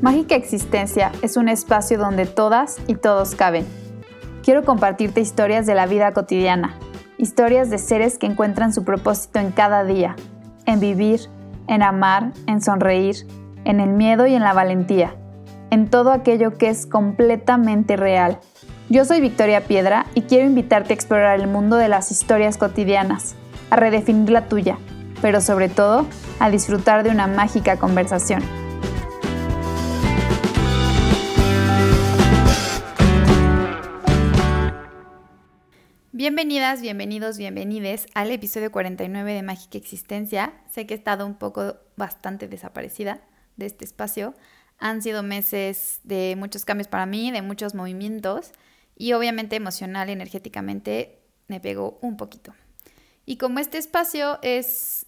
Mágica Existencia es un espacio donde todas y todos caben. Quiero compartirte historias de la vida cotidiana, historias de seres que encuentran su propósito en cada día, en vivir, en amar, en sonreír, en el miedo y en la valentía, en todo aquello que es completamente real. Yo soy Victoria Piedra y quiero invitarte a explorar el mundo de las historias cotidianas, a redefinir la tuya, pero sobre todo a disfrutar de una mágica conversación. Bienvenidas, bienvenidos, bienvenides al episodio 49 de Mágica Existencia. Sé que he estado un poco bastante desaparecida de este espacio. Han sido meses de muchos cambios para mí, de muchos movimientos y obviamente emocional, energéticamente me pegó un poquito. Y como este espacio es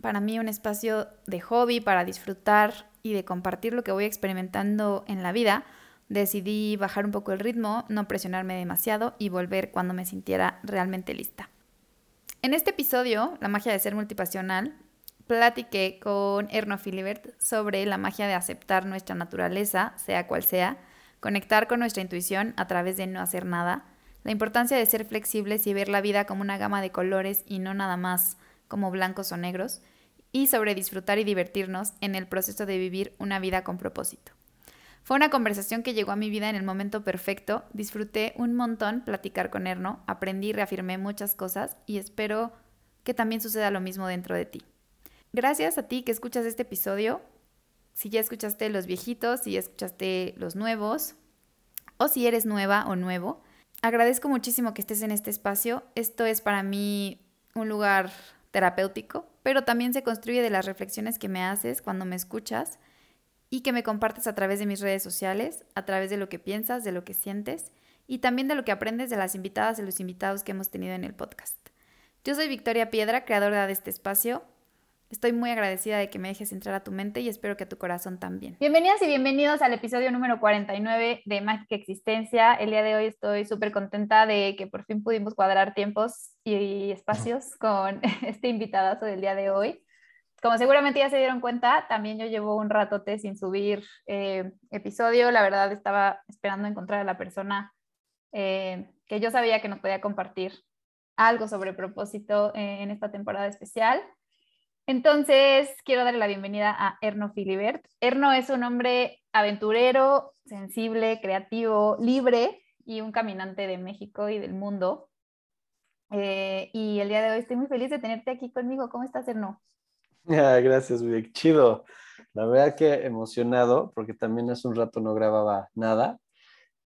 para mí un espacio de hobby, para disfrutar y de compartir lo que voy experimentando en la vida, decidí bajar un poco el ritmo, no presionarme demasiado y volver cuando me sintiera realmente lista. En este episodio, La magia de ser multipasional, platiqué con Erno Filibert sobre la magia de aceptar nuestra naturaleza, sea cual sea, conectar con nuestra intuición a través de no hacer nada, la importancia de ser flexibles y ver la vida como una gama de colores y no nada más como blancos o negros, y sobre disfrutar y divertirnos en el proceso de vivir una vida con propósito. Fue una conversación que llegó a mi vida en el momento perfecto, disfruté un montón platicar con Erno, aprendí y reafirmé muchas cosas y espero que también suceda lo mismo dentro de ti. Gracias a ti que escuchas este episodio, si ya escuchaste los viejitos, si ya escuchaste los nuevos, o si eres nueva o nuevo, agradezco muchísimo que estés en este espacio. Esto es para mí un lugar terapéutico, pero también se construye de las reflexiones que me haces cuando me escuchas y que me compartes a través de mis redes sociales, a través de lo que piensas, de lo que sientes y también de lo que aprendes de las invitadas y los invitados que hemos tenido en el podcast. Yo soy Victoria Piedra, creadora de este espacio. Estoy muy agradecida de que me dejes entrar a tu mente y espero que a tu corazón también. Bienvenidas y bienvenidos al episodio número 49 de Mágica Existencia. El día de hoy estoy súper contenta de que por fin pudimos cuadrar tiempos y espacios con este invitadazo del día de hoy como seguramente ya se dieron cuenta, también yo llevo un ratote sin subir eh, episodio. La verdad estaba esperando encontrar a la persona eh, que yo sabía que nos podía compartir algo sobre propósito eh, en esta temporada especial. Entonces, quiero darle la bienvenida a Erno Filibert. Erno es un hombre aventurero, sensible, creativo, libre y un caminante de México y del mundo. y el día de hoy estoy muy feliz de tenerte aquí conmigo. ¿Cómo estás, Erno? Gracias, muy chido. La verdad que emocionado porque también hace un rato no grababa nada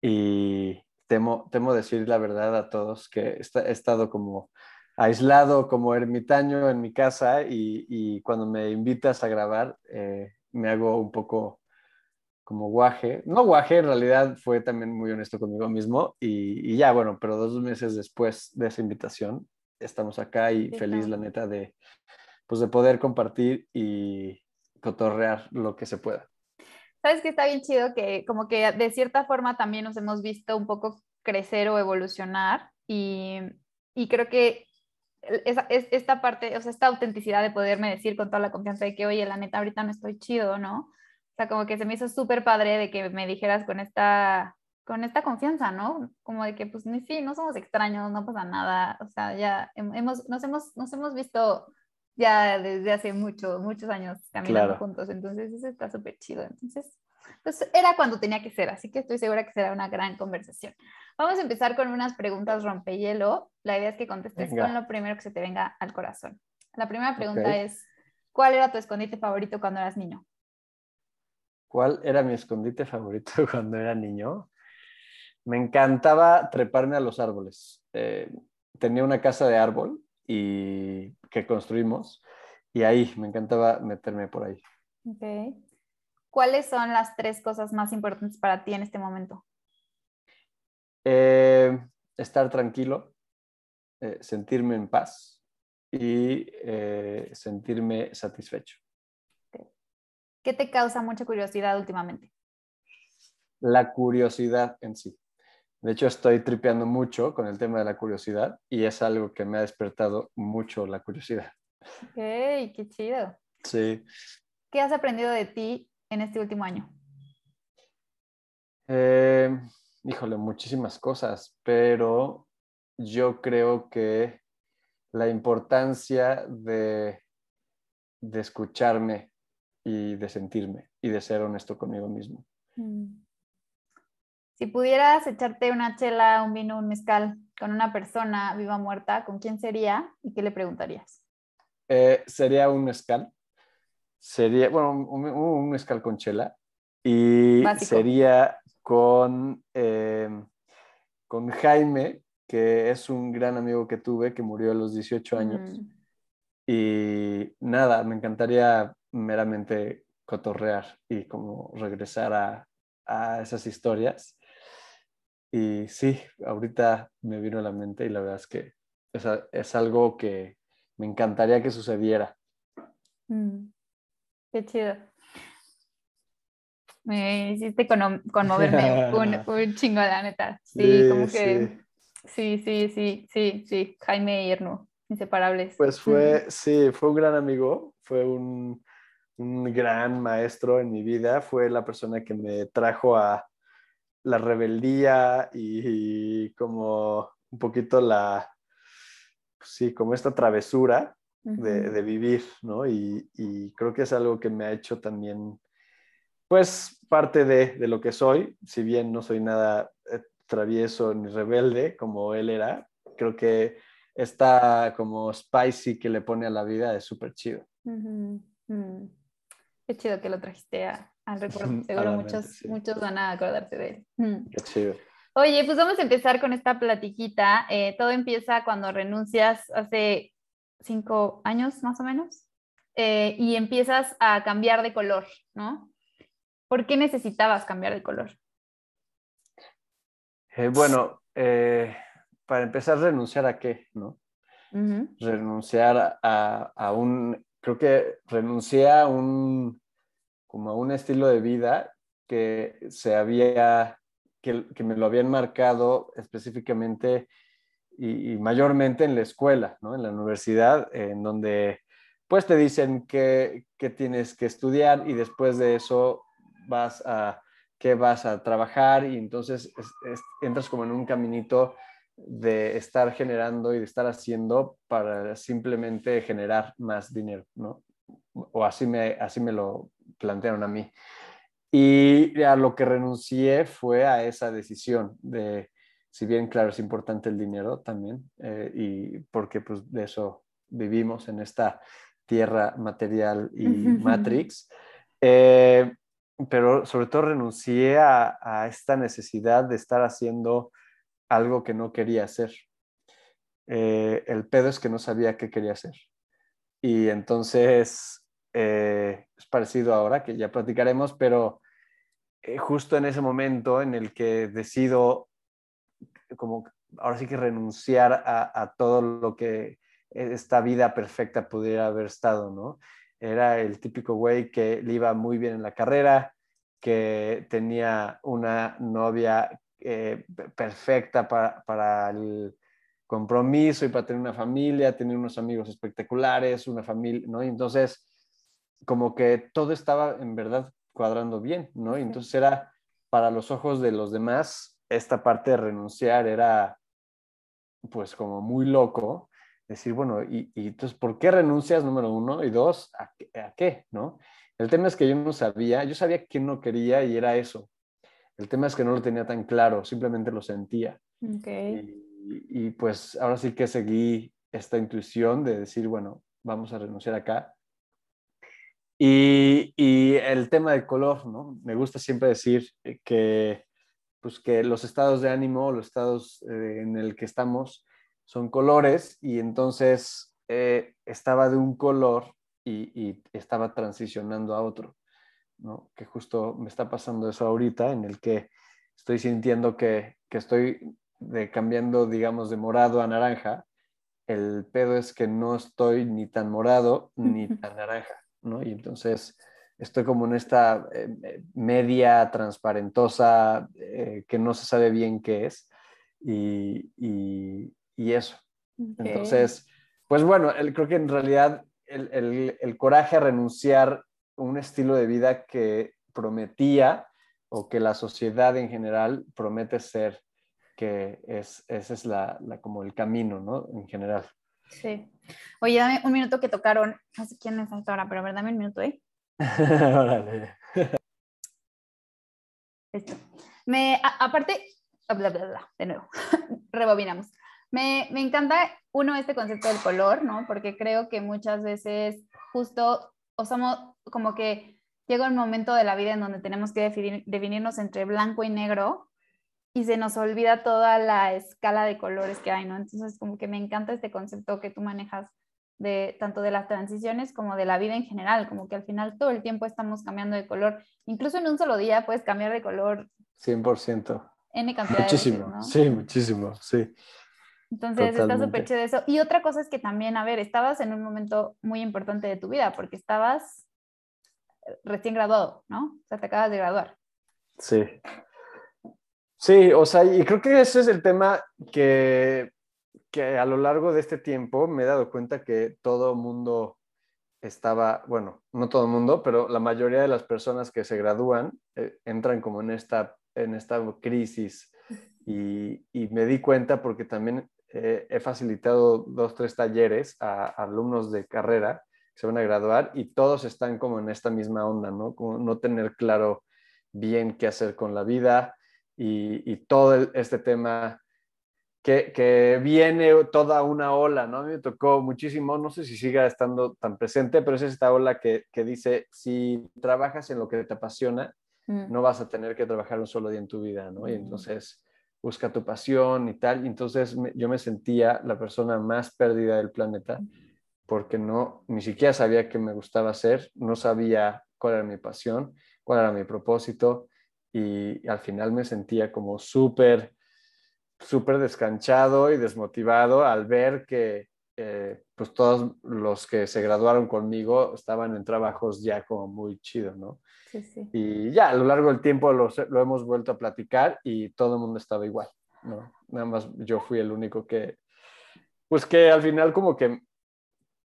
y temo, temo decir la verdad a todos que he estado como aislado, como ermitaño en mi casa y, cuando me invitas a grabar eh, me hago un poco como guaje. No guaje, en realidad fue también muy honesto conmigo mismo y, y ya, bueno, pero dos meses después de esa invitación estamos acá y feliz, la neta, de, pues de poder compartir y cotorrear lo que se pueda. Sabes que está bien chido que como que de cierta forma también nos hemos visto un poco crecer o evolucionar y, y creo que esa, esta parte, o sea, esta autenticidad de poderme decir con toda la confianza de que, oye, la neta, ahorita no estoy chido, ¿no? O sea, como que se me hizo súper padre de que me dijeras con esta, con esta confianza, ¿no? Como de que, pues, sí, no somos extraños, no pasa nada, o sea, ya hemos, nos, hemos, nos hemos visto ya desde hace mucho, muchos años caminando juntos, entonces eso está súper chido. Entonces, pues era cuando tenía que ser, así que estoy segura que será una gran conversación. Vamos a empezar con unas preguntas rompehielo. La idea es que contestes con lo primero que se te venga al corazón. La primera pregunta es, ¿cuál era tu escondite favorito cuando eras niño? ¿Cuál era mi escondite favorito cuando era niño? Me encantaba treparme a los árboles. Eh, tenía una casa de árbol y que construimos y ahí me encantaba meterme por ahí. Okay. ¿Cuáles son las tres cosas más importantes para ti en este momento? Eh, estar tranquilo, eh, sentirme en paz y eh, sentirme satisfecho. ¿Qué te causa mucha curiosidad últimamente? La curiosidad en sí. De hecho, estoy tripeando mucho con el tema de la curiosidad y es algo que me ha despertado mucho la curiosidad. Ok, qué chido. Sí. ¿Qué has aprendido de ti en este último año? Eh, híjole, muchísimas cosas, pero yo creo que la importancia de, de escucharme y de sentirme y de ser honesto conmigo mismo. Mm. Si pudieras echarte una chela, un vino, un mezcal con una persona viva o muerta, ¿con quién sería y qué le preguntarías? Eh, sería un mezcal. Sería, bueno, un, mezcal con chela. Y sería con, eh, con Jaime, que es un gran amigo que tuve, que murió a los 18 años. Mm. Y nada, me encantaría meramente cotorrear y como regresar a, a esas historias. Y sí, ahorita me vino a la mente y la verdad es que es, es algo que me encantaría que sucediera. Mm, qué chido. Me hiciste conmoverme un, un, chingo, la neta. Sí, como que. Sí. sí, sí, sí, sí, Jaime y Erno, inseparables. Pues fue, sí, fue un gran amigo, fue un, un gran maestro en mi vida, fue la persona que me trajo a, la rebeldía y, como un poquito la, sí, como esta travesura de, vivir, ¿no? Y, creo que es algo que me ha hecho también, pues, parte de, de lo que soy, si bien no soy nada eh, travieso ni rebelde como él era, creo que esta como spicy que le pone a la vida es súper chido. Mm. Qué chido que lo trajiste a, al recuerdo. Seguro muchos, muchos van a acordarse de él. Mm. Qué chido. Oye, pues vamos a empezar con esta platiquita. Eh, todo empieza cuando renuncias hace cinco años más o menos eh, y empiezas a cambiar de color, ¿no? ¿Por qué necesitabas cambiar de color? Eh, bueno, para empezar, renunciar a qué, ¿no? Renunciar a, a, un, creo que renuncié a un, como un estilo de vida que se había, que, que me lo habían marcado específicamente y, mayormente en la escuela, ¿no? en la universidad, en donde pues te dicen que tienes que estudiar y después de eso vas a que vas a trabajar y entonces entras como en un caminito de estar generando y de estar haciendo para simplemente generar más dinero, ¿no? O así me, así me lo plantearon a mí. Y a lo que renuncié fue a esa decisión de, si bien claro es importante el dinero también, eh, y porque pues de eso vivimos en esta tierra material y matrix, eh, pero sobre todo renuncié a, a, esta necesidad de estar haciendo algo que no quería hacer. Eh, el pedo es que no sabía qué quería hacer. Y entonces eh, es parecido ahora, que ya platicaremos, pero eh, justo en ese momento en el que decido, como ahora sí que renunciar a, todo lo que esta vida perfecta pudiera haber estado, ¿no? Era el típico güey que le iba muy bien en la carrera, que tenía una novia eh, perfecta para, para el compromiso y para tener una familia, tener unos amigos espectaculares, una familia, ¿no? Y entonces como que todo estaba en verdad cuadrando bien, ¿no? Y entonces era, para los ojos de los demás, esta parte de renunciar era, pues, como muy loco. Decir, bueno, y, entonces, ¿por qué renuncias, número uno? Y dos, ¿a, qué, no? El tema es que yo no sabía, yo sabía que no quería y era eso. El tema es que no lo tenía tan claro, simplemente lo sentía. Okay. Y, y, pues ahora sí que seguí esta intuición de decir, bueno, vamos a renunciar acá y, y, el tema del color, ¿no? Me gusta siempre decir que, pues que los estados de ánimo, los estados eh, en el que estamos, son colores y entonces eh, estaba de un color y, y, estaba transicionando a otro, ¿no? Que justo me está pasando eso ahorita, en el que estoy sintiendo que, que estoy de, cambiando, digamos, de morado a naranja. El pedo es que no estoy ni tan morado ni tan naranja y entonces estoy como en esta eh, eh, media transparentosa eh, que no se sabe bien qué es y, eso. Entonces, pues bueno, creo que en realidad el, coraje a renunciar a un estilo de vida que prometía o que la sociedad en general promete ser, que es, ese es la, como el camino, ¿no? En general. Sí. Oye, dame un minuto que tocaron, no sé quién es ahora, pero a ver, dame un minuto, ¿eh? Órale. Esto. Me, aparte, bla, bla, bla, de nuevo, rebobinamos. Me, me, encanta, uno, este concepto del color, ¿no? Porque creo que muchas veces justo, o somos como que llega un momento de la vida en donde tenemos que definir, definirnos entre blanco y negro y se nos olvida toda la escala de colores que hay, ¿no? Entonces, como que me encanta este concepto que tú manejas de tanto de las transiciones como de la vida en general, como que al final todo el tiempo estamos cambiando de color, incluso en un solo día puedes cambiar de color 100%. N cantidad muchísimo, de Sí, muchísimo, sí. Entonces está súper chido eso. Y otra cosa es que también, a ver, estabas en un momento muy importante de tu vida porque estabas recién graduado, ¿no? O sea, te acabas de graduar. Sí. Sí, o sea, y creo que ese es el tema que, que a lo largo de este tiempo me he dado cuenta que todo mundo estaba, bueno, no todo mundo, pero la mayoría de las personas que se gradúan eh, entran como en esta, en esta crisis y, y me di cuenta porque también eh, he facilitado dos, tres talleres a, alumnos de carrera que se van a graduar y todos están como en esta misma onda, ¿no? Como no tener claro bien qué hacer con la vida y, y todo este tema que, que, viene toda una ola, ¿no? A mí me tocó muchísimo, no sé si siga estando tan presente, pero es esta ola que, que dice, si trabajas en lo que te apasiona, mm. no vas a tener que trabajar un solo día en tu vida, ¿no? Y mm. entonces busca tu pasión y tal. Y entonces yo me sentía la persona más perdida del planeta porque no, ni siquiera sabía qué me gustaba hacer, no sabía cuál era mi pasión, cuál era mi propósito y, al final me sentía como súper, súper descanchado y desmotivado al ver que eh, pues todos los que se graduaron conmigo estaban en trabajos ya como muy chidos, ¿no? Y ya a lo largo del tiempo lo, lo, hemos vuelto a platicar y todo el mundo estaba igual, ¿no? Nada más yo fui el único que, pues que al final como que,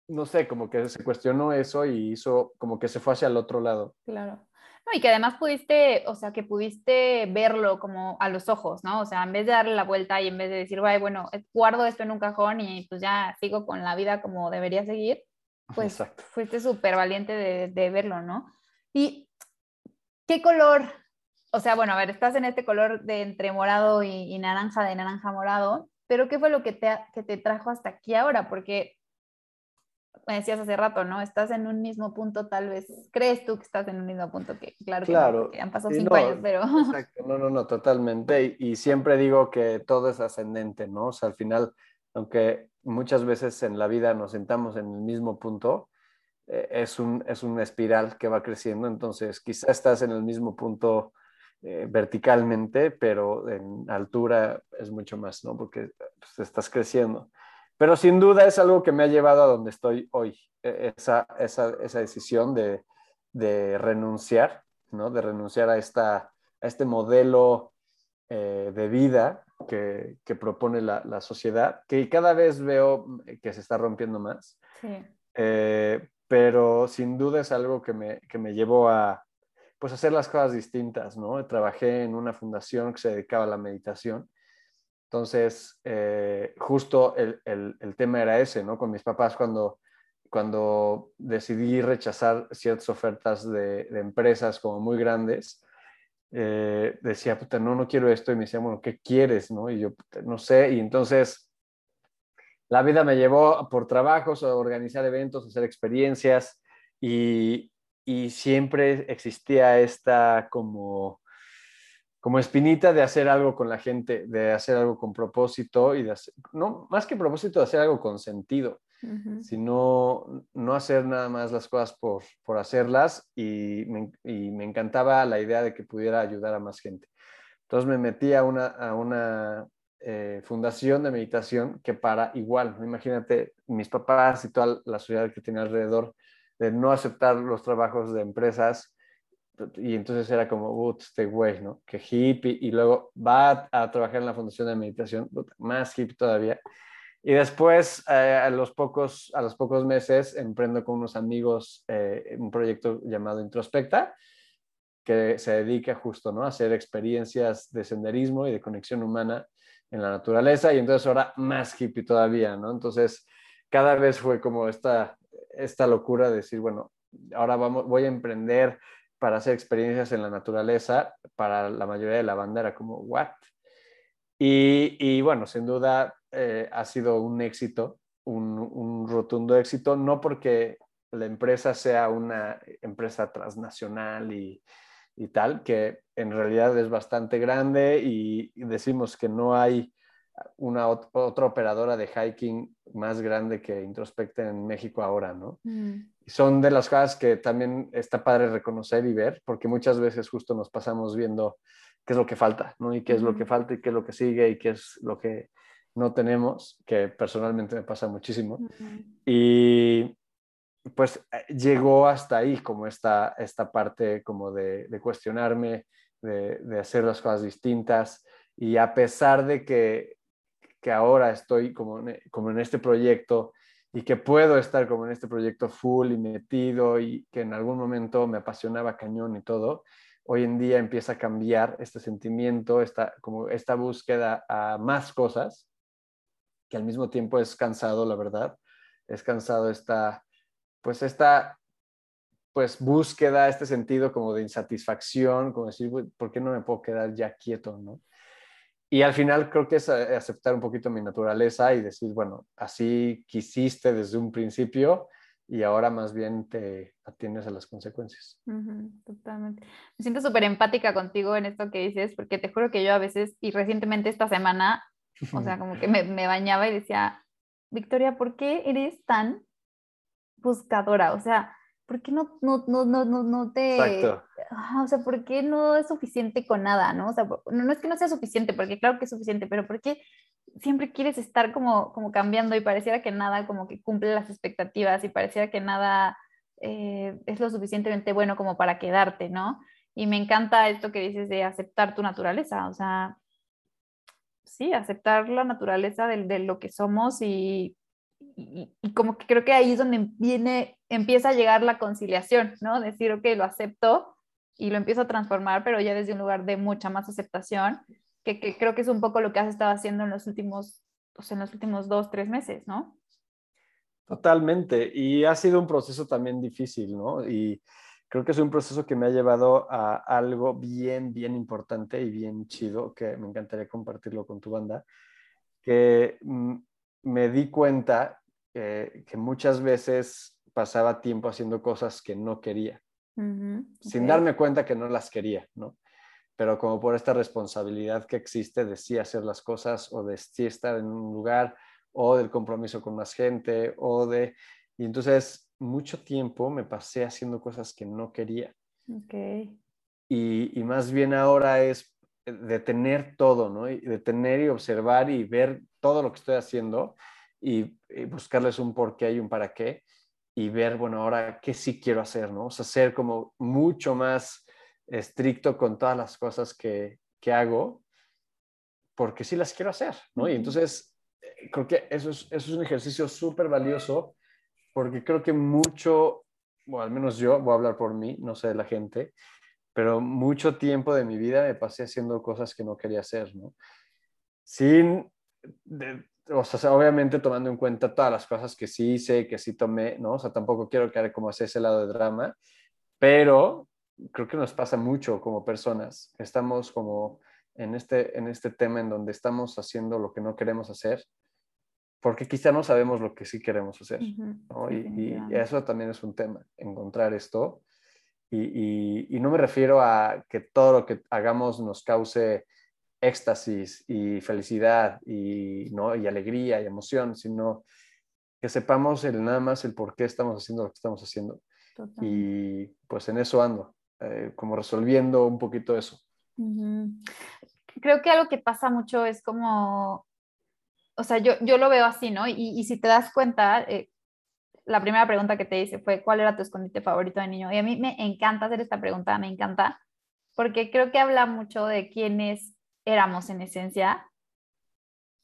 no sé, como que se cuestionó eso y hizo como que se fue hacia el otro lado. Claro. No, y que además pudiste, o sea, que pudiste verlo como a los ojos, ¿no? O sea, en vez de darle la vuelta y en vez de decir, bueno, guardo esto en un cajón y pues ya sigo con la vida como debería seguir, pues fuiste súper valiente de, de, verlo, ¿no? Y ¿Qué color? O sea, bueno, a ver, estás en este color de entre morado y, naranja, de naranja morado, pero ¿qué fue lo que te, que te trajo hasta aquí ahora? Porque me decías hace rato, ¿no? Estás en un mismo punto, tal vez, crees tú que estás en un mismo punto, que claro, claro. que, han pasado cinco años, pero... Exacto, no, no, no, totalmente. Y, y, siempre digo que todo es ascendente, ¿no? O sea, al final, aunque muchas veces en la vida nos sentamos en el mismo punto, eh, es, un, es una espiral que va creciendo, entonces quizás estás en el mismo punto eh, verticalmente, pero en altura es mucho más, ¿no? Porque pues, estás creciendo. Pero sin duda es algo que me ha llevado a donde estoy hoy, e, esa, esa, esa decisión de, de, renunciar, ¿no? De renunciar a, esta, a este modelo eh, de vida que, que propone la, la, sociedad, que cada vez veo que se está rompiendo más. Sí pero sin duda es algo que me, que me llevó a pues hacer las cosas distintas, ¿no? Trabajé en una fundación que se dedicaba a la meditación, entonces eh, justo el, el, tema era ese, ¿no? Con mis papás cuando, cuando decidí rechazar ciertas ofertas de, empresas como muy grandes, eh, decía, puta, no, no quiero esto, y me decían, bueno, ¿qué quieres? ¿no? Y yo, no sé, y entonces la vida me llevó por trabajos a organizar eventos, a hacer experiencias y, siempre existía esta como, como espinita de hacer algo con la gente, de hacer algo con propósito y de no, más que propósito, de hacer algo con sentido, sino no hacer nada más las cosas por, por hacerlas y me, y me, encantaba la idea de que pudiera ayudar a más gente. Entonces me metí a una, a una eh, fundación de meditación que para igual, imagínate mis papás y toda la sociedad que tenía alrededor de no aceptar los trabajos de empresas y entonces era como, este güey, ¿no? Que hippie y luego va a, trabajar en la fundación de meditación, más hippie todavía. Y después, eh, a, los pocos, a los pocos meses, emprendo con unos amigos eh, un proyecto llamado Introspecta, que se dedica justo ¿no? a hacer experiencias de senderismo y de conexión humana en la naturaleza y entonces ahora más hippie todavía, ¿no? Entonces cada vez fue como esta, esta locura de decir, bueno, ahora vamos, voy a emprender para hacer experiencias en la naturaleza, para la mayoría de la banda era como, ¿what? Y, bueno, sin duda eh, ha sido un éxito, un, rotundo éxito, no porque la empresa sea una empresa transnacional y, tal, que en realidad es bastante grande y, decimos que no hay una otra operadora de hiking más grande que Introspecta en México ahora, ¿no? Mm son de las cosas que también está padre reconocer y ver, porque muchas veces justo nos pasamos viendo qué es lo que falta, ¿no? Y qué es lo que falta y qué es lo que sigue y qué es lo que no tenemos, que personalmente me pasa muchísimo. Y pues llegó hasta ahí como esta, esta parte como de, cuestionarme, de, de, hacer las cosas distintas. Y a pesar de que, que ahora estoy como, como en este proyecto, y que puedo estar como en este proyecto full y metido y que en algún momento me apasionaba cañón y todo, hoy en día empieza a cambiar este sentimiento, esta, como esta búsqueda a más cosas, que al mismo tiempo es cansado, la verdad, es cansado esta, pues esta, pues búsqueda, este sentido como de insatisfacción, como decir, ¿por qué no me puedo quedar ya quieto, no? Y al final creo que es eh, aceptar un poquito mi naturaleza y decir, bueno, así quisiste desde un principio y ahora más bien te atiendes a las consecuencias. totalmente. Me siento súper empática contigo en esto que dices, porque te juro que yo a veces, y recientemente esta semana, o sea, como que me, me bañaba y decía, Victoria, ¿por qué eres tan buscadora? O sea, ¿por qué no, no, no, no, no te... Exacto. o sea, ¿por qué no es suficiente con nada, no? O sea, no, es que no sea suficiente, porque claro que es suficiente, pero ¿por qué siempre quieres estar como, como cambiando y pareciera que nada como que cumple las expectativas y pareciera que nada eh, es lo suficientemente bueno como para quedarte, ¿no? Y me encanta esto que dices de aceptar tu naturaleza, o sea, sí, aceptar la naturaleza de, de lo que somos y y, como que creo que ahí es donde viene, empieza a llegar la conciliación, ¿no? Decir, ok, lo acepto y lo empiezo a transformar, pero ya desde un lugar de mucha más aceptación, que, que creo que es un poco lo que has estado haciendo en los últimos, pues en los últimos dos, tres meses, ¿no? Totalmente, y ha sido un proceso también difícil, ¿no? Y creo que es un proceso que me ha llevado a algo bien, bien importante y bien chido, que me encantaría compartirlo con tu banda, que mm, me di cuenta que muchas veces pasaba tiempo haciendo cosas que no quería, sin darme cuenta que no las quería, ¿no? Pero como por esta responsabilidad que existe de sí hacer las cosas o de sí estar en un lugar o del compromiso con más gente o de... Y entonces mucho tiempo me pasé haciendo cosas que no quería. Okay. Y, y más bien ahora es detener todo, ¿no? Y detener y observar y ver todo lo que estoy haciendo y, buscarles un por qué y un para qué y ver, bueno, ahora qué sí quiero hacer, ¿no? O sea, ser como mucho más estricto con todas las cosas que, que hago porque sí las quiero hacer, ¿no? Y entonces eh, creo que eso es, eso es un ejercicio súper valioso porque creo que mucho, o al menos yo, voy a hablar por mí, no sé de la gente, pero mucho tiempo de mi vida me pasé haciendo cosas que no quería hacer, ¿no? Sin, o sea, obviamente tomando en cuenta todas las cosas que sí hice, que sí tomé, ¿no? O sea, tampoco quiero quedar como hacia ese lado de drama, pero creo que nos pasa mucho como personas. Estamos como en este, en este tema en donde estamos haciendo lo que no queremos hacer, porque quizá no sabemos lo que sí queremos hacer, ¿no? y, y, eso también es un tema, encontrar esto. Y, y, no me refiero a que todo lo que hagamos nos cause éxtasis y felicidad y, ¿no? y alegría y emoción, sino que sepamos el, nada más el por qué estamos haciendo lo que estamos haciendo. Y pues en eso ando, eh, como resolviendo un poquito eso. Creo que algo que pasa mucho es como, o sea, yo, yo lo veo así, ¿no? Y, y si te das cuenta, eh, la primera pregunta que te hice fue, ¿cuál era tu escondite favorito de niño? Y a mí me encanta hacer esta pregunta, me encanta, porque creo que habla mucho de quiénes éramos en esencia.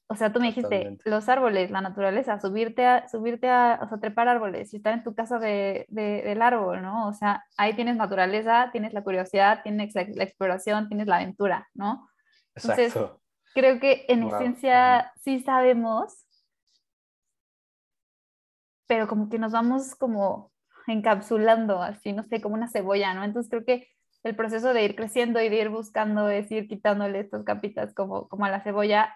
o sea, tú me dijiste, los árboles, la naturaleza, subirte a, subirte a, o sea, trepar árboles y estar en tu casa de, del árbol, ¿no? O sea, ahí tienes naturaleza, tienes la curiosidad, tienes la, exploración, tienes la aventura, ¿no? Entonces, creo que en esencia sí sabemos, pero como que nos vamos como encapsulando, así, no sé, como una cebolla, ¿no? Entonces creo que el proceso de ir creciendo y de ir buscando es ir quitándole estas capitas como, como a la cebolla.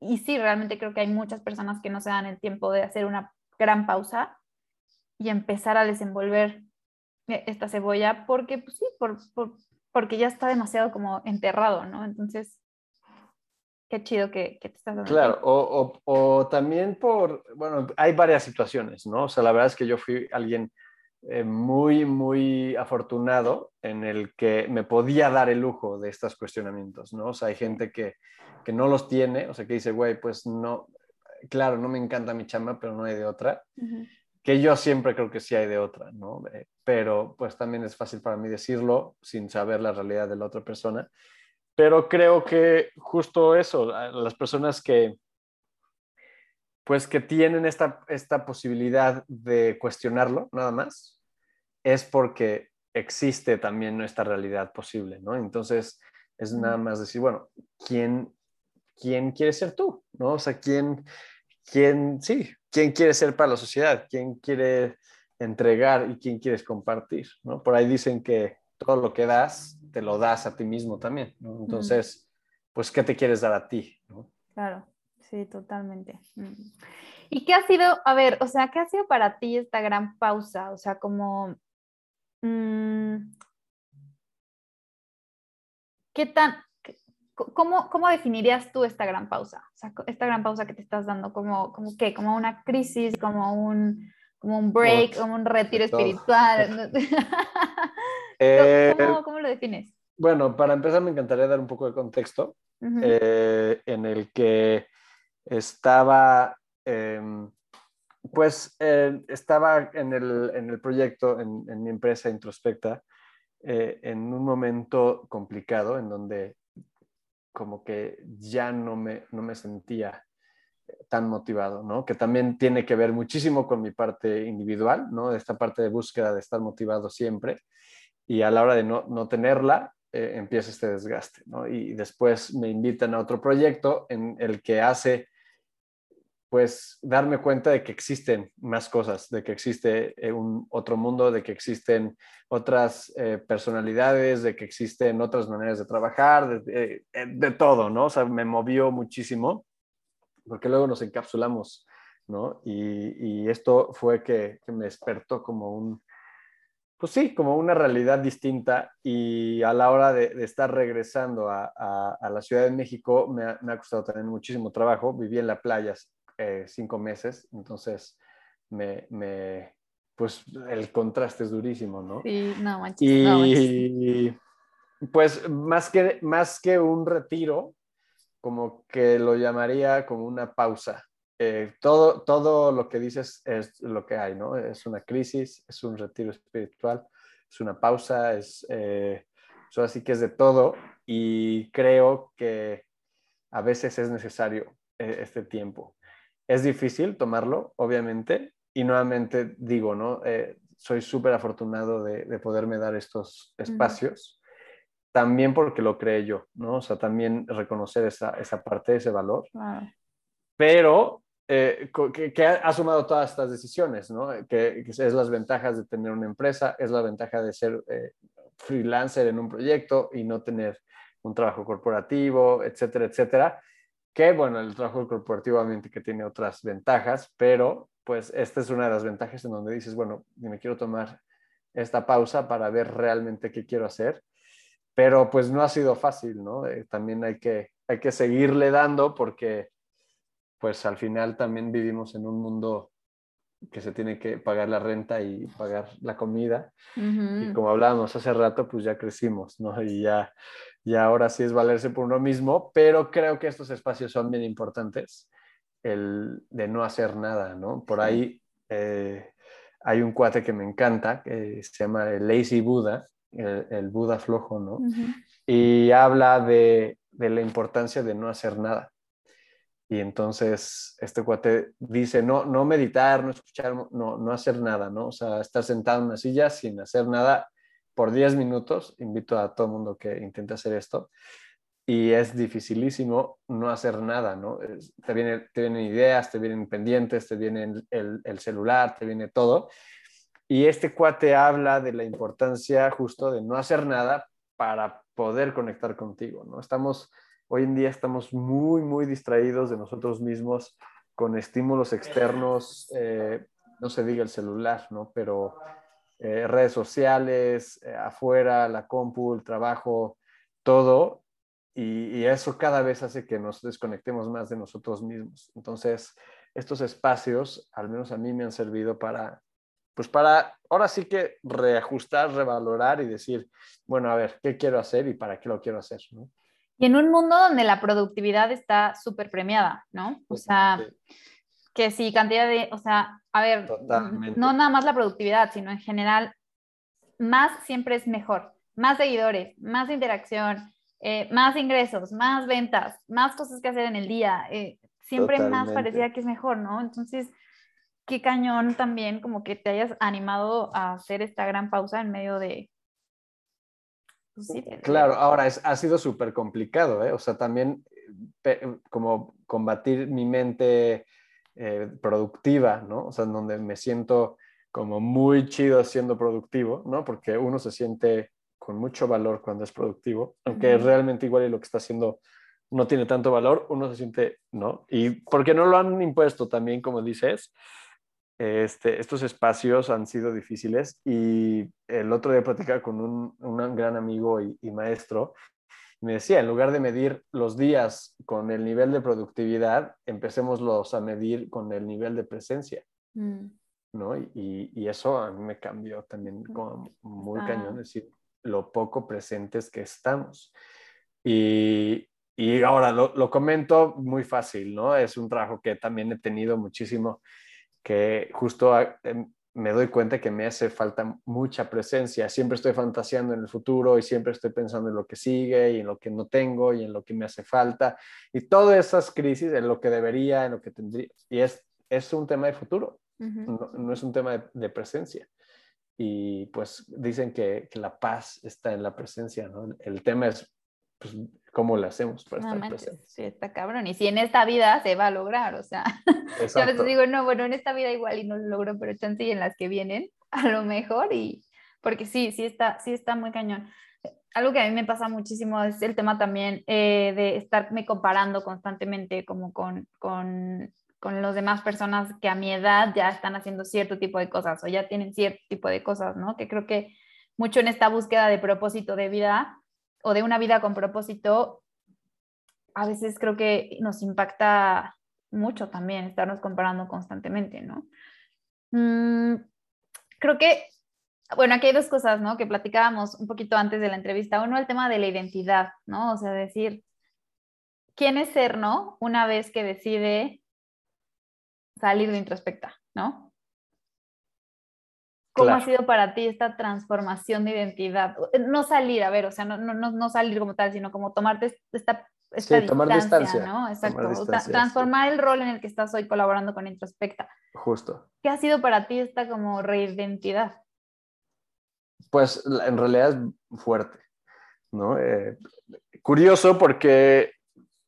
Y sí, realmente creo que hay muchas personas que no se dan el tiempo de hacer una gran pausa y empezar a desenvolver e, esta cebolla porque, pues sí, por, por, porque ya está demasiado como enterrado, ¿no? Entonces, qué chido que, que te estás dando. Claro, o, o, o, también por, bueno, hay varias situaciones, ¿no? O sea, la verdad es que yo fui alguien eh, muy, muy afortunado en el que me podía dar el lujo de estos cuestionamientos, ¿no? O sea, hay gente que, que no los tiene, o sea, que dice, güey, pues no, claro, no me encanta mi chamba, pero no hay de otra. Que yo siempre creo que sí hay de otra, ¿no? Eh, pero pues también es fácil para mí decirlo sin saber la realidad de la otra persona. Pero creo que justo eso, las personas que, pues que tienen esta, esta posibilidad de cuestionarlo, nada más, es porque existe también nuestra realidad posible, ¿no? Entonces, es nada más decir, bueno, ¿quién, quién quiere ser tú? ¿No? O sea, ¿quién, quién, sí, quién quiere ser para la sociedad? ¿Quién quiere entregar y quién quieres compartir? ¿no? Por ahí dicen que todo lo que das, te lo das a ti mismo también, ¿no? Entonces, pues, ¿qué te quieres dar a ti? ¿no? Claro. Sí, totalmente. Mm. ¿Y qué ha sido, a ver, o sea, qué ha sido para ti esta gran pausa? O sea, como, mm, ¿qué tan, cómo, cómo definirías tú esta gran pausa? O sea, esta gran pausa que te estás dando, como, como qué, como una crisis, como un, como un break, como un retiro espiritual. Eh, ¿Cómo, ¿Cómo, lo defines? Bueno, para empezar me encantaría dar un poco de contexto eh, en el que estaba, em, pues, eh, estaba en el, en el proyecto, en, en, mi empresa Introspecta, eh, en un momento complicado en donde como que ya no me, no me sentía tan motivado, ¿no? Que también tiene que ver muchísimo con mi parte individual, ¿no? Esta parte de búsqueda de estar motivado siempre y a la hora de no, no tenerla, eh, empieza este desgaste, ¿no? Y después me invitan a otro proyecto en el que hace pues darme cuenta de que existen más cosas, de que existe eh, un otro mundo, de que existen otras eh, personalidades, de que existen otras maneras de trabajar, de, de, todo, ¿no? O sea, me movió muchísimo, porque luego nos encapsulamos, ¿no? Y, y esto fue que, que, me despertó como un, pues sí, como una realidad distinta y a la hora de, de estar regresando a, a, a, la Ciudad de México me ha, me ha costado tener muchísimo trabajo, viví en la playa eh, cinco meses, entonces me, me, pues el contraste es durísimo, ¿no? Sí, no manches. Y no pues más que, más que un retiro, como que lo llamaría como una pausa. Eh, todo, todo lo que dices es lo que hay, ¿no? Es una crisis, es un retiro espiritual, es una pausa, es, eh, eso así que es de todo y creo que a veces es necesario eh, este tiempo. Es difícil tomarlo, obviamente, y nuevamente digo, ¿no? Eh, soy súper afortunado de, de, poderme dar estos espacios, uh -huh. también porque lo creé yo, ¿no? O sea, también reconocer esa, esa parte, ese valor. Wow. Pero eh, que, que, ha sumado todas estas decisiones, ¿no? Que, que, es las ventajas de tener una empresa, es la ventaja de ser eh, freelancer en un proyecto y no tener un trabajo corporativo, etcétera, etcétera que bueno, el trabajo corporativamente que tiene otras ventajas, pero pues esta es una de las ventajas en donde dices, bueno, me quiero tomar esta pausa para ver realmente qué quiero hacer, pero pues no ha sido fácil, ¿no? Eh, también hay que, hay que seguirle dando porque pues al final también vivimos en un mundo que se tiene que pagar la renta y pagar la comida. Uh -huh. Y como hablábamos hace rato, pues ya crecimos, ¿no? Y ya y ahora sí es valerse por uno mismo, pero creo que estos espacios son bien importantes, el de no hacer nada, ¿no? Por ahí eh, hay un cuate que me encanta, que se llama el Lazy Buddha, el, el Buda flojo, ¿no? Uh -huh. Y habla de, de, la importancia de no hacer nada. Y entonces este cuate dice, no, no meditar, no escuchar, no, no hacer nada, ¿no? O sea, estar sentado en una silla sin hacer nada por 10 minutos. Invito a todo el mundo que intente hacer esto. Y es dificilísimo no hacer nada, ¿no? Te, viene, te vienen ideas, te vienen pendientes, te viene el, el celular, te viene todo. Y este cuate habla de la importancia justo de no hacer nada para poder conectar contigo, ¿no? Estamos Hoy en día estamos muy, muy distraídos de nosotros mismos con estímulos externos, eh, no se diga el celular, ¿no? Pero eh, redes sociales, eh, afuera, la compu, el trabajo, todo. Y, y, eso cada vez hace que nos desconectemos más de nosotros mismos. Entonces, estos espacios, al menos a mí me han servido para, pues para, ahora sí que reajustar, revalorar y decir, bueno, a ver, ¿qué quiero hacer y para qué lo quiero hacer? ¿no? Y en un mundo donde la productividad está súper premiada, ¿no? O sea, que sí, cantidad de, o sea, a ver, no nada más la productividad, sino en general, más siempre es mejor. Más seguidores, más interacción, eh, más ingresos, más ventas, más cosas que hacer en el día. Eh, siempre más parecía que es mejor, ¿no? Entonces, qué cañón también como que te hayas animado a hacer esta gran pausa en medio de, pues claro, ahora es, ha sido súper complicado, ¿eh? O sea, también como combatir mi mente eh, productiva, ¿no? O sea, en donde me siento como muy chido siendo productivo, ¿no? Porque uno se siente con mucho valor cuando es productivo, aunque realmente igual y lo que está haciendo no tiene tanto valor, uno se siente, ¿no? Y porque no lo han impuesto también, como dices, este, estos espacios han sido difíciles y el otro día platicaba con un, un gran amigo y, maestro me decía, en lugar de medir los días con el nivel de productividad, empecémoslos a medir con el nivel de presencia. Mm. ¿no? Y, y, eso a mí me cambió también como muy cañón, decir, lo poco presentes que estamos. Y, y ahora lo, lo, comento muy fácil, ¿no? Es un trabajo que también he tenido muchísimo que justo ah, em, me doy cuenta que me hace falta mucha presencia. Siempre estoy fantaseando en el futuro y siempre estoy pensando en lo que sigue y en lo que no tengo y en lo que me hace falta. Y todas esas crisis, en lo que debería, en lo que tendría. Y es, es un tema de futuro, no, es un tema de, presencia. Y pues dicen que, que, la paz está en la presencia, ¿no? El tema es pues, cómo lo hacemos para estar presentes. Sí, está cabrón. Y si en esta vida se va a lograr, o sea, yo a veces digo, no, bueno, en esta vida igual y no lo logro, pero chance y en las que vienen, a lo mejor, y porque sí, sí está, sí está muy cañón. Algo que a mí me pasa muchísimo es el tema también eh, de estarme comparando constantemente como con, con, con las demás personas que a mi edad ya están haciendo cierto tipo de cosas o ya tienen cierto tipo de cosas, ¿no? Que creo que mucho en esta búsqueda de propósito de vida o de una vida con propósito, a veces creo que nos impacta mucho también estarnos comparando constantemente, ¿no? Mm, creo que, bueno, aquí hay dos cosas, ¿no? Que platicábamos un poquito antes de la entrevista. Uno, el tema de la identidad, ¿no? O sea, decir, ¿quién es ser, ¿no? Una vez que decide salir de introspecta, ¿no? ¿Cómo ha sido para ti esta transformación de identidad? No salir, a ver, o sea, no, no, no salir como tal, sino como tomarte esta, esta sí, tomar distancia, ¿no? Exacto. transformar el rol en el que estás hoy colaborando con Introspecta. Justo. ¿Qué ha sido para ti esta como reidentidad? Pues en realidad es fuerte, ¿no? Eh, curioso porque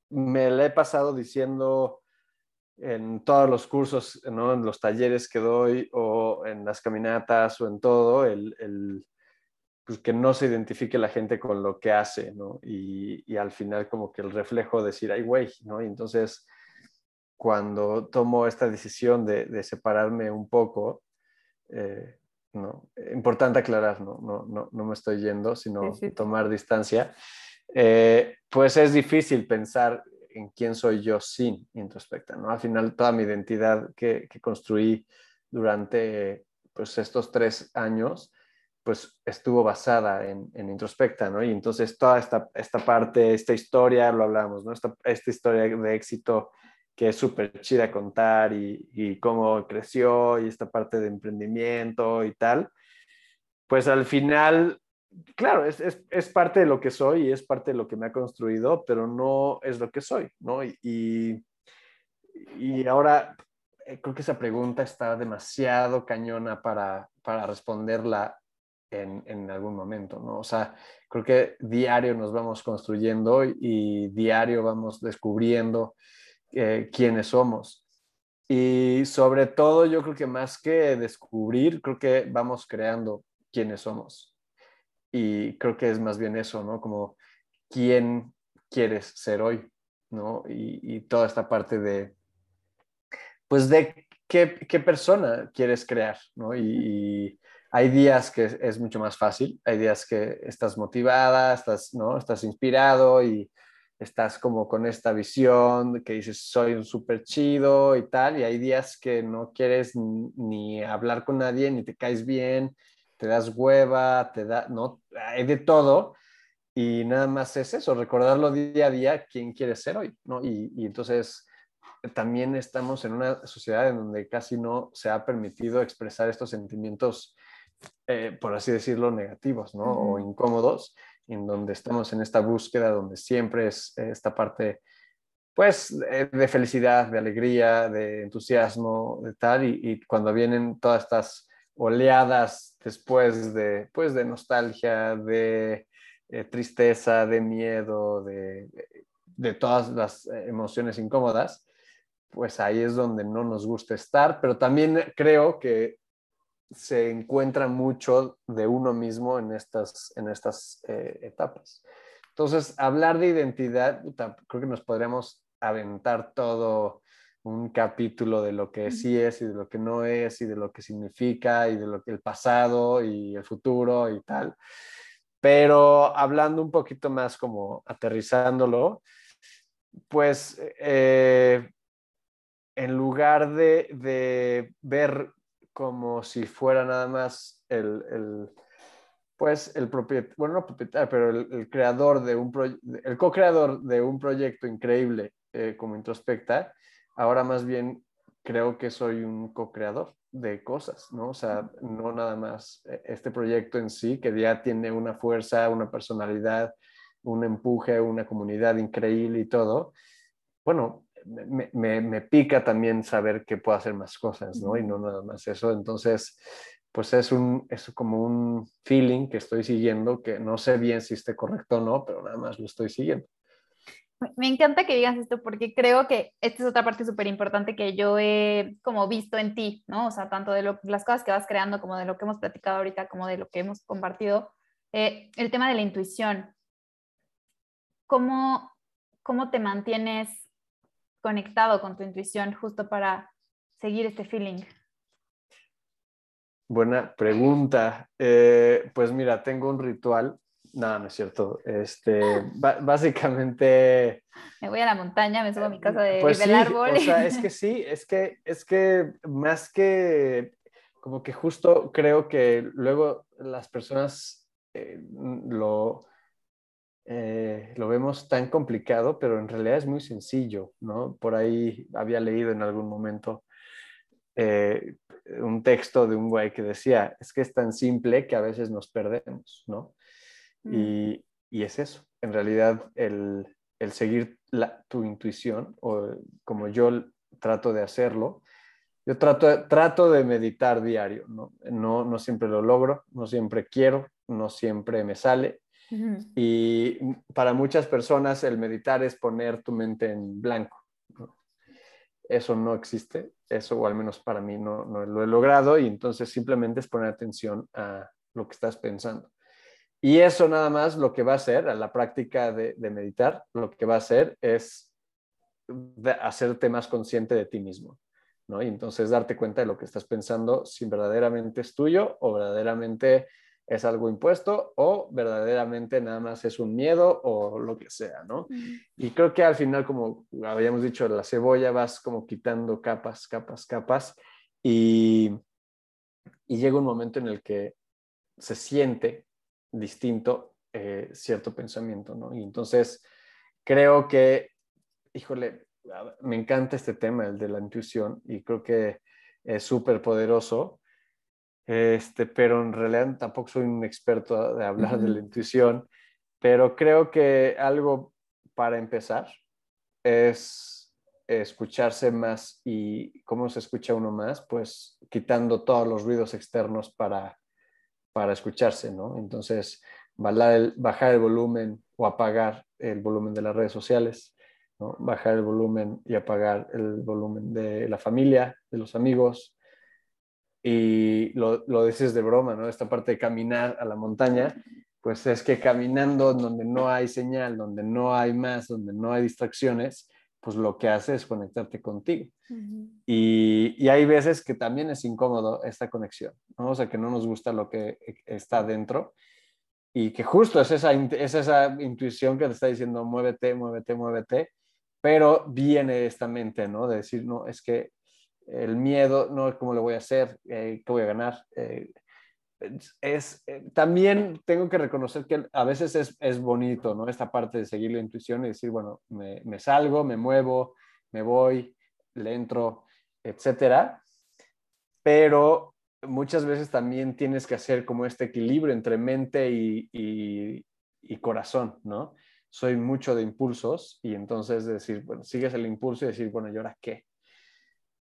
me la he pasado diciendo en todos los cursos, ¿no? en los talleres que doy o en las caminatas o en todo, el, el pues que no se identifique la gente con lo que hace, ¿no? Y, y al final como que el reflejo de decir, ay, güey, ¿no? Y entonces, cuando tomo esta decisión de, de separarme un poco, eh, ¿no? Importante aclarar, ¿no? No, no, no me estoy yendo, sino tomar distancia. Eh, pues es difícil pensar en quién soy yo sin introspecta, ¿no? Al final toda mi identidad que, construí durante pues, estos tres años, pues estuvo basada en, introspecta, ¿no? Y entonces toda esta, esta parte, esta historia, lo hablamos, ¿no? Esta, esta historia de éxito que es súper chida contar y, y, cómo creció y esta parte de emprendimiento y tal, pues al final claro, es, es, es, parte de lo que soy y es parte de lo que me ha construido, pero no es lo que soy, ¿no? Y, y ahora eh, creo que esa pregunta está demasiado cañona para, para responderla en, en, algún momento, ¿no? O sea, creo que diario nos vamos construyendo y, diario vamos descubriendo eh, quiénes somos. Y sobre todo, yo creo que más que descubrir, creo que vamos creando quiénes somos. Y creo que es más bien eso, ¿no? Como quién quieres ser hoy, ¿no? Y, y toda esta parte de, pues de qué, qué persona quieres crear, ¿no? Y, hay días que es, mucho más fácil, hay días que estás motivada, estás, ¿no? Estás inspirado y estás como con esta visión que dices, soy un súper chido y tal, y hay días que no quieres ni, hablar con nadie, ni te caes bien, te das hueva, te da, ¿no? Hay de todo, y nada más es eso, recordarlo día a día, quién quieres ser hoy, ¿no? Y, y entonces también estamos en una sociedad en donde casi no se ha permitido expresar estos sentimientos, eh, por así decirlo, negativos, ¿no? O incómodos, en donde estamos en esta búsqueda donde siempre es esta parte, pues, de felicidad, de alegría, de entusiasmo, de tal, y, cuando vienen todas estas oleadas después de, pues, de nostalgia, de eh, tristeza, de miedo, de, de todas las emociones incómodas, pues ahí es donde no nos gusta estar, pero también creo que se encuentra mucho de uno mismo en estas, en estas eh, etapas. Entonces, hablar de identidad, creo que nos podríamos aventar todo un capítulo de lo que sí es y de lo que no es y de lo que significa y de lo que el pasado y el futuro y tal. Pero hablando un poquito más como aterrizándolo, pues eh, en lugar de, ver como si fuera nada más el, pues el propietario, bueno, no propietario, pero el, creador de un el co-creador de un proyecto increíble eh, como Introspecta, ahora más bien creo que soy un co-creador de cosas, ¿no? O sea, no nada más eh, este proyecto en sí, que ya tiene una fuerza, una personalidad, un empuje, una comunidad increíble y todo. Bueno, me, pica también saber que puedo hacer más cosas, ¿no? Y no nada más eso. Entonces, pues es, un, es como un feeling que estoy siguiendo, que no sé bien si esté correcto o no, pero nada más lo estoy siguiendo. Me encanta que digas esto porque creo que esta es otra parte súper importante que yo he como visto en ti, ¿no? O sea, tanto de las cosas que vas creando como de lo que hemos platicado ahorita, como de lo que hemos compartido. Eh, el tema de la intuición. ¿Cómo, ¿Cómo te mantienes conectado con tu intuición justo para seguir este feeling? Buena pregunta. Eh, pues mira, tengo un ritual. No, no es cierto. Este, básicamente. Me voy a la montaña, me subo a mi casa de, pues del árbol. O sea, es que sí, es que, es que más que como que justo creo que luego las personas eh, lo, eh, lo vemos tan complicado, pero en realidad es muy sencillo, ¿no? Por ahí había leído en algún momento eh, un texto de un güey que decía, es que es tan simple que a veces nos perdemos, ¿no? Mm. Y, y, es eso, en realidad el, el seguir tu intuición, o como yo trato de hacerlo, yo trato, trato de meditar diario, ¿no? ¿no? No siempre lo logro, no siempre quiero, no siempre me sale, y para muchas personas el meditar es poner tu mente en blanco. Eso no existe, eso o al menos para mí no, no, lo he logrado y entonces simplemente es poner atención a lo que estás pensando. Y eso nada más lo que va a hacer, a la práctica de, de meditar, lo que va a hacer es hacerte más consciente de ti mismo. ¿no? Y entonces darte cuenta de lo que estás pensando, si verdaderamente es tuyo o verdaderamente es algo impuesto o verdaderamente nada más es un miedo o lo que sea, ¿no? Y creo que al final, como habíamos dicho, la cebolla vas como quitando capas, capas, capas y, y llega un momento en el que se siente distinto eh, cierto pensamiento, ¿no? Y entonces creo que, híjole, me encanta este tema, el de la intuición, y creo que es súper poderoso este, pero en realidad tampoco soy un experto de hablar de la intuición, pero creo que algo para empezar es escucharse más y cómo se escucha uno más, pues quitando todos los ruidos externos para, para escucharse, ¿no? Entonces, bajar el, volumen o apagar el volumen de las redes sociales, bajar el volumen y apagar el volumen de la familia, de los amigos. Y lo, lo dices de broma, ¿no? Esta parte de caminar a la montaña, pues es que caminando donde no hay señal, donde no hay más, donde no hay distracciones, pues lo que hace es conectarte contigo. y, y, hay veces que también es incómodo esta conexión, ¿no? O sea, que no nos gusta lo que está dentro y que justo es esa, es esa intuición que te está diciendo, muévete, muévete, muévete, pero viene esta mente, ¿no? De decir, no, es que el miedo, no, ¿cómo lo voy a hacer? Eh, ¿Qué voy a ganar? Eh, es, eh, también tengo que reconocer que a veces es, es, bonito, ¿no? Esta parte de seguir la intuición y decir, bueno, me, me salgo, me muevo, me voy, le entro, etcétera. Pero muchas veces también tienes que hacer como este equilibrio entre mente y, y, corazón, ¿no? Soy mucho de impulsos y entonces decir, bueno, sigues el impulso y decir, bueno, ¿y ahora qué?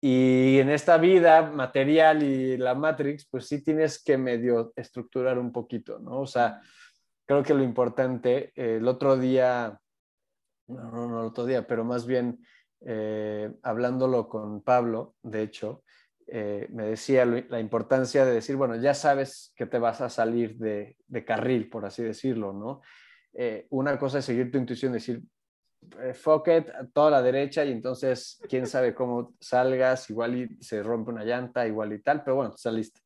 Y en esta vida material y la Matrix, pues sí tienes que medio estructurar un poquito, ¿no? O sea, creo que lo importante, eh, el otro día, no, no, el otro día, pero más bien eh, hablándolo con Pablo, de hecho, eh, me decía la importancia de decir, bueno, ya sabes que te vas a salir de, de carril, por así decirlo, ¿no? una cosa es seguir tu intuición, decir, eh, fuck it, toda la derecha y entonces quién sabe cómo salgas, igual y se rompe una llanta, igual y tal, pero bueno, saliste.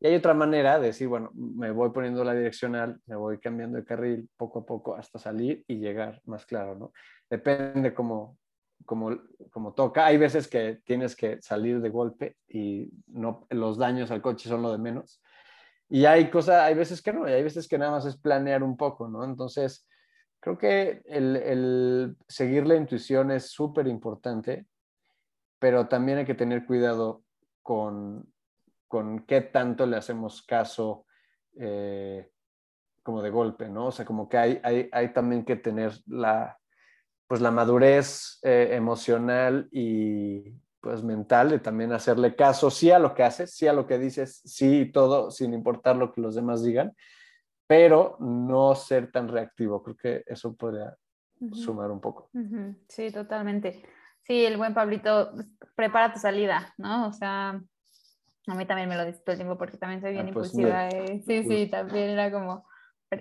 Y hay otra manera de decir, bueno, me voy poniendo la direccional, me voy cambiando de carril poco a poco hasta salir y llegar más claro, ¿no? Depende cómo, como, como toca. Hay veces que tienes que salir de golpe y no, los daños al coche son lo de menos. Y hay cosas, hay veces que no, y hay veces que nada más es planear un poco, ¿no? Entonces, Creo que el, seguir la intuición es súper importante, pero también hay que tener cuidado con, con qué tanto le hacemos caso eh, como de golpe, ¿no? O sea, como que hay, hay, también que tener la, pues la madurez eh, emocional y pues mental de también hacerle caso, sí a lo que haces, sí a lo que dices, sí todo, sin importar lo que los demás digan, pero no ser tan reactivo. Creo que eso podría sumar un poco. Sí, totalmente. Sí, el buen Pablito, pues, prepara tu salida, ¿no? O sea, a mí también me lo dice todo el tiempo porque también soy bien ah, pues impulsiva. Eh. Sí, sí, también era como,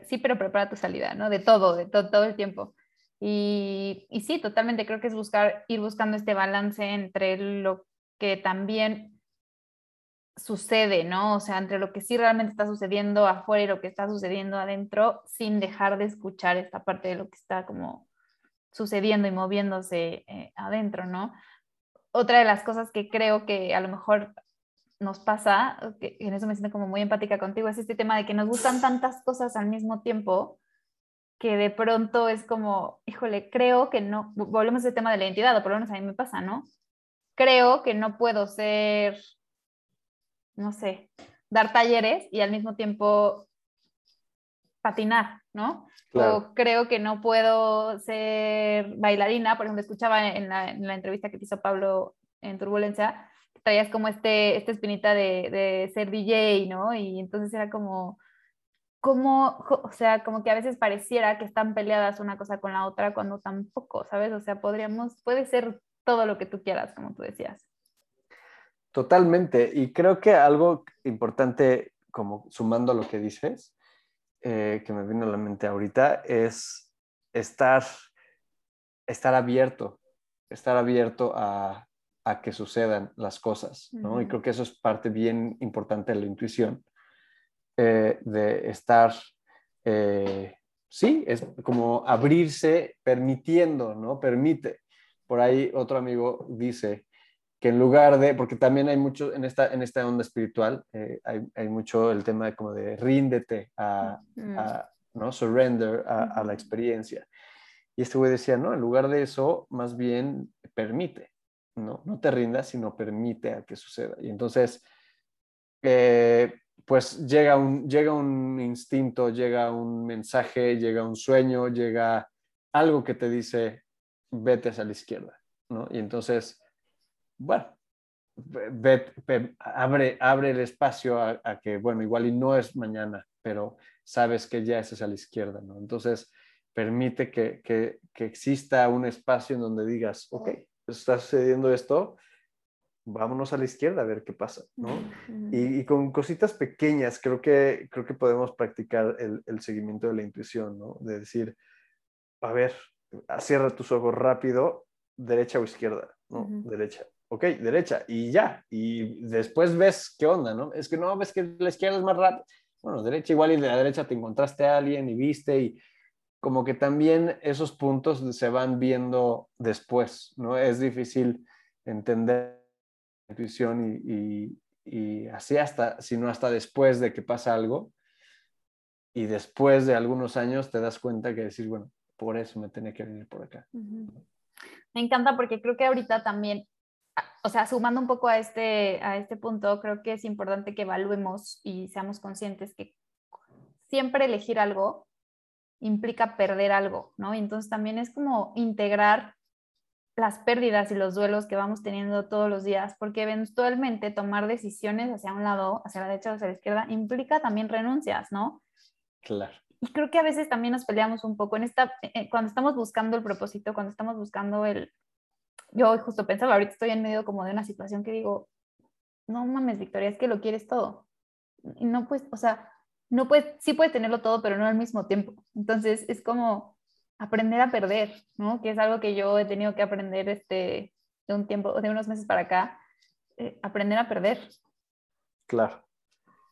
sí, pero prepara tu salida, ¿no? De todo, de todo el tiempo. Y, y sí, totalmente creo que es buscar, ir buscando este balance entre lo que también sucede, ¿no? O sea, entre lo que sí realmente está sucediendo afuera y lo que está sucediendo adentro, sin dejar de escuchar esta parte de lo que está como sucediendo y moviéndose eh, adentro, ¿no? Otra de las cosas que creo que a lo mejor nos pasa, que en eso me siento como muy empática contigo, es este tema de que nos gustan tantas cosas al mismo tiempo que de pronto es como, híjole, creo que no, volvemos a ese tema de la identidad, o por lo menos a mí me pasa, ¿no? Creo que no puedo ser no sé, dar talleres y al mismo tiempo patinar, ¿no? O creo que no puedo ser bailarina, por ejemplo, escuchaba en la, entrevista que te hizo Pablo en Turbulencia, que traías como este, esta espinita de, de, ser DJ, ¿no? Y entonces era como, como, o sea, como que a veces pareciera que están peleadas una cosa con la otra cuando tampoco, ¿sabes? O sea, podríamos, puede ser todo lo que tú quieras, como tú decías. Totalmente. Y creo que algo importante, como sumando a lo que dices, eh, que me vino a la mente ahorita, es estar, estar abierto, estar abierto a, que sucedan las cosas, ¿no? Y creo que eso es parte bien importante de la intuición, eh, de estar, eh, sí, es como abrirse permitiendo, ¿no? Permite. Por ahí otro amigo dice, que en lugar de, porque también hay mucho en esta, en esta onda espiritual, eh, hay, hay, mucho el tema de como de ríndete a, mm. a ¿no? Surrender a, a, la experiencia. Y este güey decía, no, en lugar de eso, más bien permite, ¿no? No te rindas, sino permite a que suceda. Y entonces, eh, pues llega un, llega un instinto, llega un mensaje, llega un sueño, llega algo que te dice, vete hacia la izquierda ¿no? Y entonces, bueno, abre, abre el espacio a, que, bueno, igual y no es mañana, pero sabes que ya es a la izquierda, ¿no? Entonces, permite que, que, que exista un espacio en donde digas, ok, está sucediendo esto, vámonos a la izquierda a ver qué pasa, ¿no? y, con cositas pequeñas creo que, creo que podemos practicar el, el, seguimiento de la intuición, ¿no? De decir, a ver, cierra tus ojos rápido, derecha o izquierda, ¿no? Derecha. Ok, derecha y ya. Y después ves qué onda, ¿no? Es que no, ves que la izquierda es más rápida. Bueno, derecha igual y de la derecha te encontraste a alguien y viste y como que también esos puntos se van viendo después, ¿no? Es difícil entender la intuición y, y, así hasta, sino hasta después de que pasa algo y después de algunos años te das cuenta que decir, bueno, por eso me tenía que venir por acá. Me encanta porque creo que ahorita también, o sea, sumando un poco a este, a este punto, creo que es importante que evaluemos y seamos conscientes que siempre elegir algo implica perder algo, ¿no? Y entonces también es como integrar las pérdidas y los duelos que vamos teniendo todos los días, porque eventualmente tomar decisiones hacia un lado, hacia la derecha o hacia la izquierda, implica también renuncias, ¿no? Claro. Y creo que a veces también nos peleamos un poco en esta, eh, cuando estamos buscando el propósito, cuando estamos buscando el... Yo justo pensaba, ahorita estoy en medio como de una situación que digo, no mames, Victoria, es que lo quieres todo. Y no pues, o sea, no puedes, sí puedes tenerlo todo, pero no al mismo tiempo. Entonces es como aprender a perder, ¿no? Que es algo que yo he tenido que aprender este, de un tiempo, de unos meses para acá, eh, aprender a perder. Claro.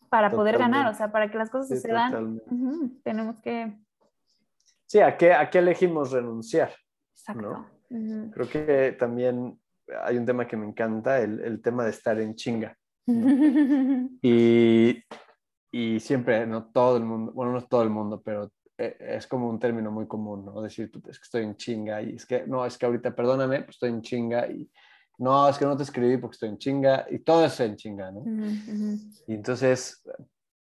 Para poder ganar, o sea, para que las cosas sucedan, tenemos que... Sí, ¿a qué, ¿a qué elegimos renunciar? Exacto. Creo que también hay un tema que me encanta, el, el tema de estar en chinga. y y siempre, no todo el mundo, bueno, no todo el mundo, pero eh, es como un término muy común, ¿no? Decir, es que estoy en chinga y es que, no, es que ahorita, perdóname, pues estoy en chinga y no, es que no te escribí porque estoy en chinga y todo es en chinga, ¿no? Y entonces,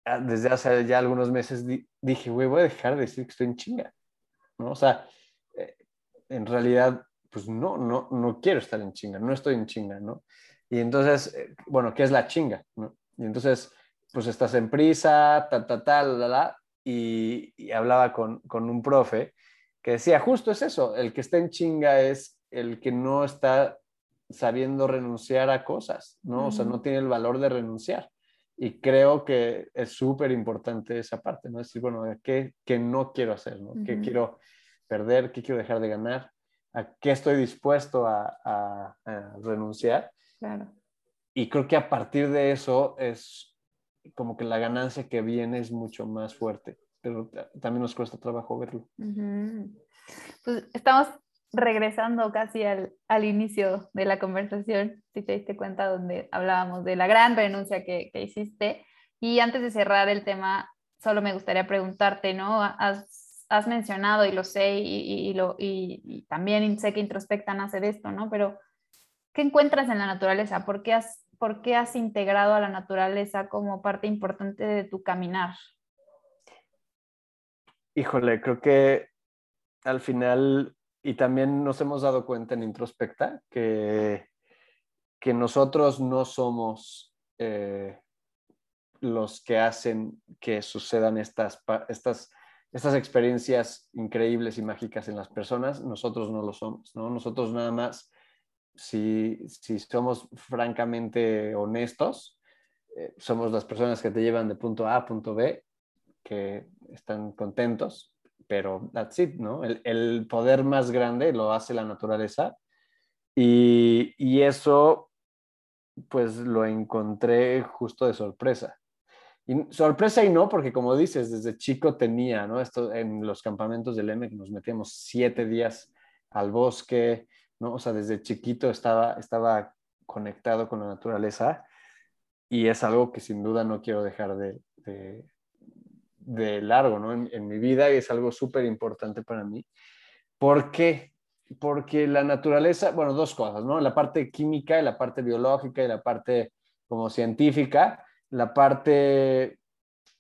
ah, desde hace ya algunos meses dije, güey, voy a dejar de decir que estoy en chinga, ¿no? O sea, eh, en realidad, pues no, no, no quiero estar en chinga, no estoy en chinga, ¿no? Y entonces, eh, bueno, ¿qué es la chinga? ¿no? Y entonces pues estás en prisa, tal, tal, tal, la, la, y, y, hablaba con, con, un profe que decía, justo es eso, el que está en chinga es el que no está sabiendo renunciar a cosas, ¿no? O sea, no tiene el valor de renunciar. Y creo que es súper importante esa parte, ¿no? Es decir, bueno, ¿qué, qué no quiero hacer, ¿no? ¿Qué quiero perder? ¿Qué quiero dejar de ganar? ¿A qué estoy dispuesto a, a, a renunciar? Claro. Y creo que a partir de eso es como que la ganancia que viene es mucho más fuerte, pero también nos cuesta trabajo verlo. Pues estamos regresando casi al, al, inicio de la conversación, si te diste cuenta, donde hablábamos de la gran renuncia que, que hiciste. Y antes de cerrar el tema, solo me gustaría preguntarte, ¿no? Has, has mencionado, y lo sé, y, lo, y, también sé que introspectan hacer esto, ¿no? Pero, ¿qué encuentras en la naturaleza? ¿Por qué has ¿por qué has integrado a la naturaleza como parte importante de tu caminar? Híjole, creo que al final, y también nos hemos dado cuenta en Introspecta, que, que nosotros no somos eh, los que hacen que sucedan estas, estas, estas experiencias increíbles y mágicas en las personas, nosotros no lo somos, ¿no? Nosotros nada más si, si somos francamente honestos, eh, somos las personas que te llevan de punto A a punto B, que están contentos, pero that's it, ¿no? El, el poder más grande lo hace la naturaleza y, y, eso, pues lo encontré justo de sorpresa. Y sorpresa y no, porque como dices, desde chico tenía, ¿no? Esto en los campamentos del que nos metíamos siete días al bosque, ¿no? O sea, desde chiquito estaba, estaba conectado con la naturaleza y es algo que sin duda no quiero dejar de, de, largo, ¿no? En, mi vida y es algo súper importante para mí. ¿Por qué? Porque la naturaleza, bueno, dos cosas, ¿no? La parte química y la parte biológica y la parte como científica, la parte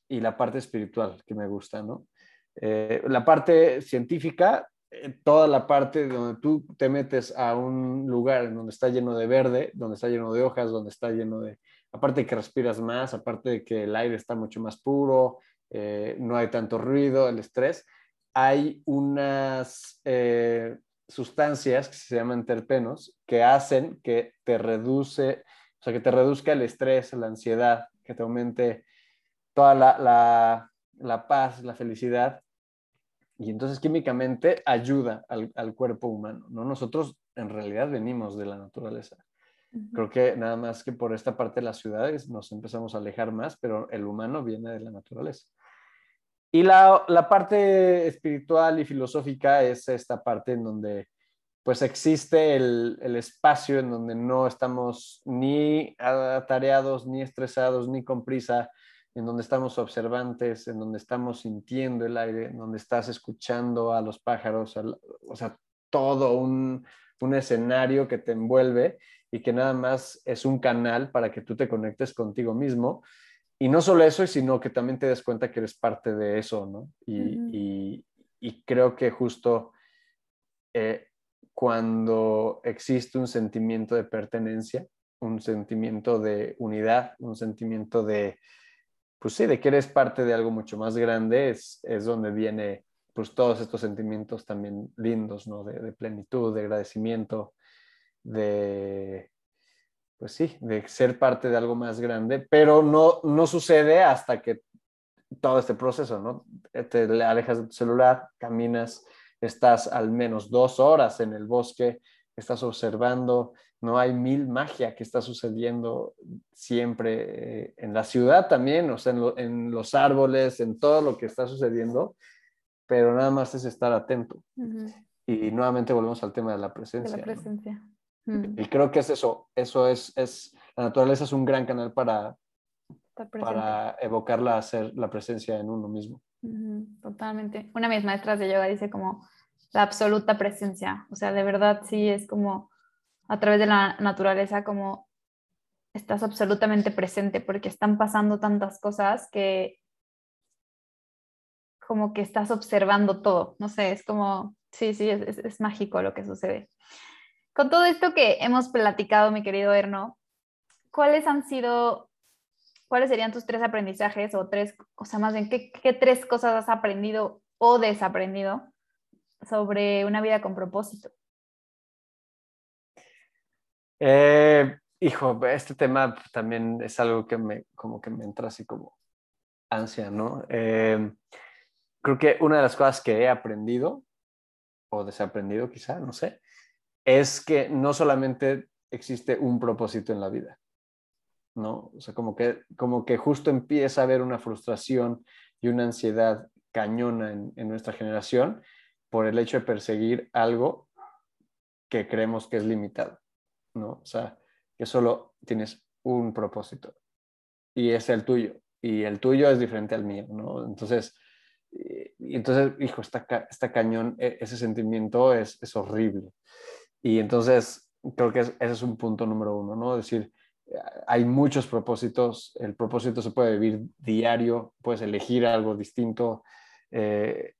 y la parte espiritual que me gusta, ¿no? Eh, la parte científica eh, toda la parte donde tú te metes a un lugar en donde está lleno de verde, donde está lleno de hojas, donde está lleno de, aparte de que respiras más, aparte de que el aire está mucho más puro, eh, no hay tanto ruido, el estrés, hay unas eh, sustancias que se llaman terpenos que hacen que te reduce, o sea, que te reduzca el estrés, la ansiedad, que te aumente toda la, la, paz, la felicidad. Y entonces químicamente ayuda al, al, cuerpo humano, ¿no? Nosotros en realidad venimos de la naturaleza. Creo que nada más que por esta parte de las ciudades nos empezamos a alejar más, pero el humano viene de la naturaleza. Y la, la, parte espiritual y filosófica es esta parte en donde pues existe el, el, espacio en donde no estamos ni atareados, ni estresados, ni con prisa, en donde estamos observantes, en donde estamos sintiendo el aire, en donde estás escuchando a los pájaros, o sea, todo un, un escenario que te envuelve y que nada más es un canal para que tú te conectes contigo mismo. Y no solo eso, sino que también te des cuenta que eres parte de eso, ¿no? Y, y, creo que justo eh, cuando existe un sentimiento de pertenencia, un sentimiento de unidad, un sentimiento de, pues sí, de que eres parte de algo mucho más grande, es, es donde viene pues todos estos sentimientos también lindos, ¿no? De, plenitud, de agradecimiento, de, pues sí, de ser parte de algo más grande, pero no, no sucede hasta que todo este proceso, ¿no? Te alejas de tu celular, caminas, estás al menos dos horas en el bosque, estás observando, no hay mil magia que está sucediendo siempre eh, en la ciudad también, o sea, en, los árboles, en todo lo que está sucediendo, pero nada más es estar atento. Y nuevamente volvemos al tema de la presencia. De la presencia. Mm. Y creo que es eso, eso es, es, la naturaleza es un gran canal para, para evocar la, la presencia en uno mismo. Totalmente. Una de mis maestras de yoga dice como la absoluta presencia, o sea, de verdad sí es como a través de la naturaleza como estás absolutamente presente porque están pasando tantas cosas que como que estás observando todo, no sé, es como, sí, sí, es, es mágico lo que sucede. Con todo esto que hemos platicado, mi querido Erno, ¿cuáles han sido, cuáles serían tus tres aprendizajes o tres, o sea, más bien, ¿qué, tres cosas has aprendido o desaprendido sobre una vida con propósito? Eh, hijo, este tema también es algo que me, como que me entra así como ansia, ¿no? Eh, creo que una de las cosas que he aprendido o desaprendido quizá, no sé, es que no solamente existe un propósito en la vida, ¿no? O sea, como que, como que justo empieza a haber una frustración y una ansiedad cañona en, nuestra generación por el hecho de perseguir algo que creemos que es limitado, ¿no? O sea, que solo tienes un propósito y es el tuyo y el tuyo es diferente al mío, ¿no? Entonces, y entonces, hijo, está, está cañón, e, ese sentimiento es, es horrible. Y entonces creo que ese es un punto número uno, ¿no? Decir, hay muchos propósitos, el propósito se puede vivir diario, puedes elegir algo distinto. Eh,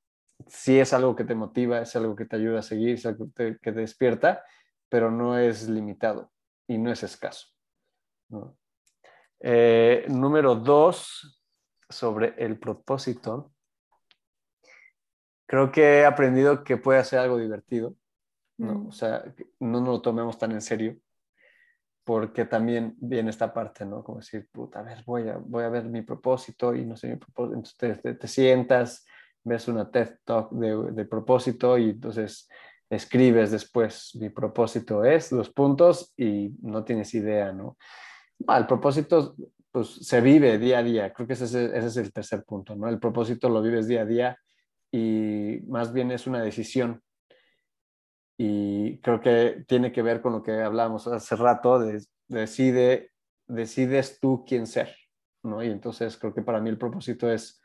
si es algo que te motiva, es algo que te ayuda a seguir, es algo que te, despierta, pero no es limitado y no es escaso. Eh, número dos, sobre el propósito. Creo que he aprendido que puede ser algo divertido. ¿no? Mm. O sea, no nos lo tomemos tan en serio, porque también viene esta parte, ¿no? Como decir, puta, a ver, voy a, voy a ver mi propósito y no sé mi propósito. Entonces te, te, sientas, ves una TED Talk de, de, propósito y entonces escribes después, mi propósito es los puntos y no tienes idea, ¿no? el propósito pues se vive día a día, creo que ese, ese es el tercer punto, ¿no? El propósito lo vives día a día y más bien es una decisión y creo que tiene que ver con lo que hablamos hace rato, de, decide, decides tú quién ser, ¿no? Y entonces creo que para mí el propósito es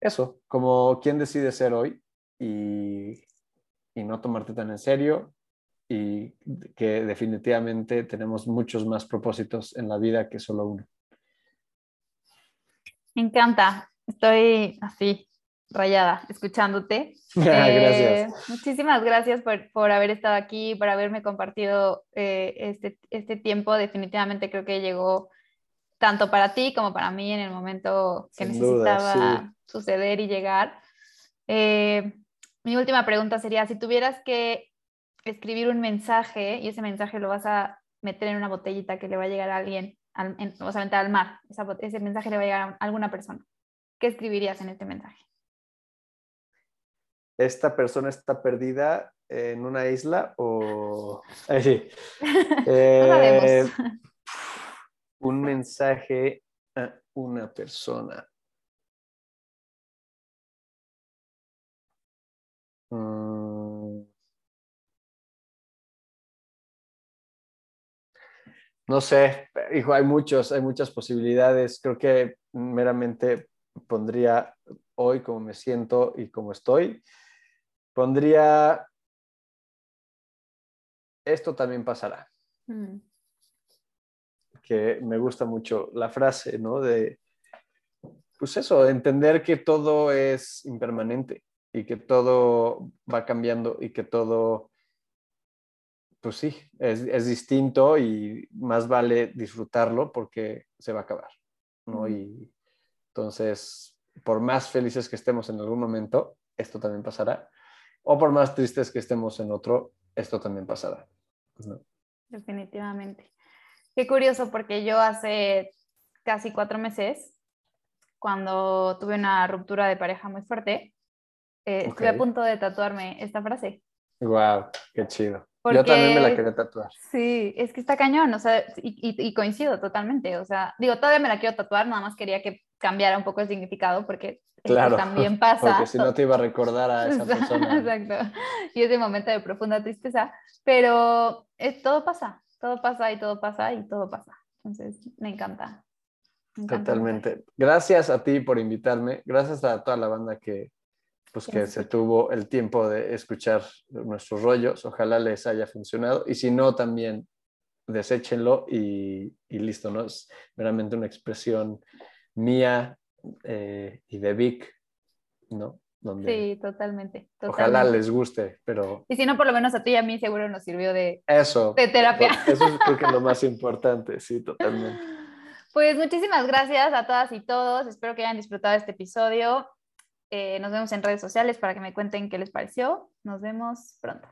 eso, como quién decide ser hoy y, y no tomarte tan en serio y que definitivamente tenemos muchos más propósitos en la vida que solo uno. Me encanta, estoy así rayada escuchándote. Ah, Eh, gracias. muchísimas gracias por, por haber estado aquí, por haberme compartido eh, este, este tiempo. Definitivamente creo que llegó tanto para ti como para mí en el momento que Sin duda, necesitaba sí. suceder y llegar. Eh, mi última pregunta sería, si tuvieras que escribir un mensaje y ese mensaje lo vas a meter en una botellita que le va a llegar a alguien, al, en, o sea, al mar, esa ese mensaje le va a llegar a alguna persona, ¿qué escribirías en este mensaje? ¿Esta persona está perdida en una isla o...? Sí. Eh, un mensaje a una persona. Mm. No sé, hijo, hay muchos, hay muchas posibilidades. Creo que meramente pondría hoy como me siento y como estoy. Pondría, esto también pasará Mm, que me gusta mucho la frase, ¿no? De, pues eso, de entender que todo es impermanente y que todo va cambiando y que todo, pues sí, es, es distinto y más vale disfrutarlo porque se va a acabar, ¿no? Ujú. Y entonces, por más felices que estemos en algún momento, esto también pasará. O por más tristes que estemos en otro, esto también pasará. ¿no? definitivamente. Qué curioso, porque yo hace casi cuatro meses, cuando tuve una ruptura de pareja muy fuerte, eh, estuve a punto de tatuarme esta frase. Wow, qué chido. Porque- Yo también me la quería tatuar. Sí, es que está cañón, o sea, y, y- y coincido totalmente, o sea, digo, todavía me la quiero tatuar, nada más quería que cambiara un poco el significado, porque Claro, también pasa. Porque si no te iba a recordar a esa persona. Exacto, y ese momento de profunda tristeza, pero es, todo pasa, todo pasa y todo pasa y todo pasa, entonces me encanta. me encanta. Totalmente. Gracias a ti por invitarme. Gracias a toda la banda que, pues, que se tuvo el tiempo de escuchar nuestros rollos. Ojalá les haya funcionado. Y si no, también deséchenlo y, y listo, ¿no? Es meramente una expresión mía eh, y de Vic, ¿no? Donde Sí, totalmente, ojalá les guste, pero Y si no, por lo menos a ti y a mí seguro nos sirvió de, eso. de terapia. Eso es creo que lo más importante, sí, totalmente. Pues muchísimas gracias a todas y todos. Espero que hayan disfrutado este episodio. Eh, nos vemos en redes sociales para que me cuenten qué les pareció. Nos vemos pronto.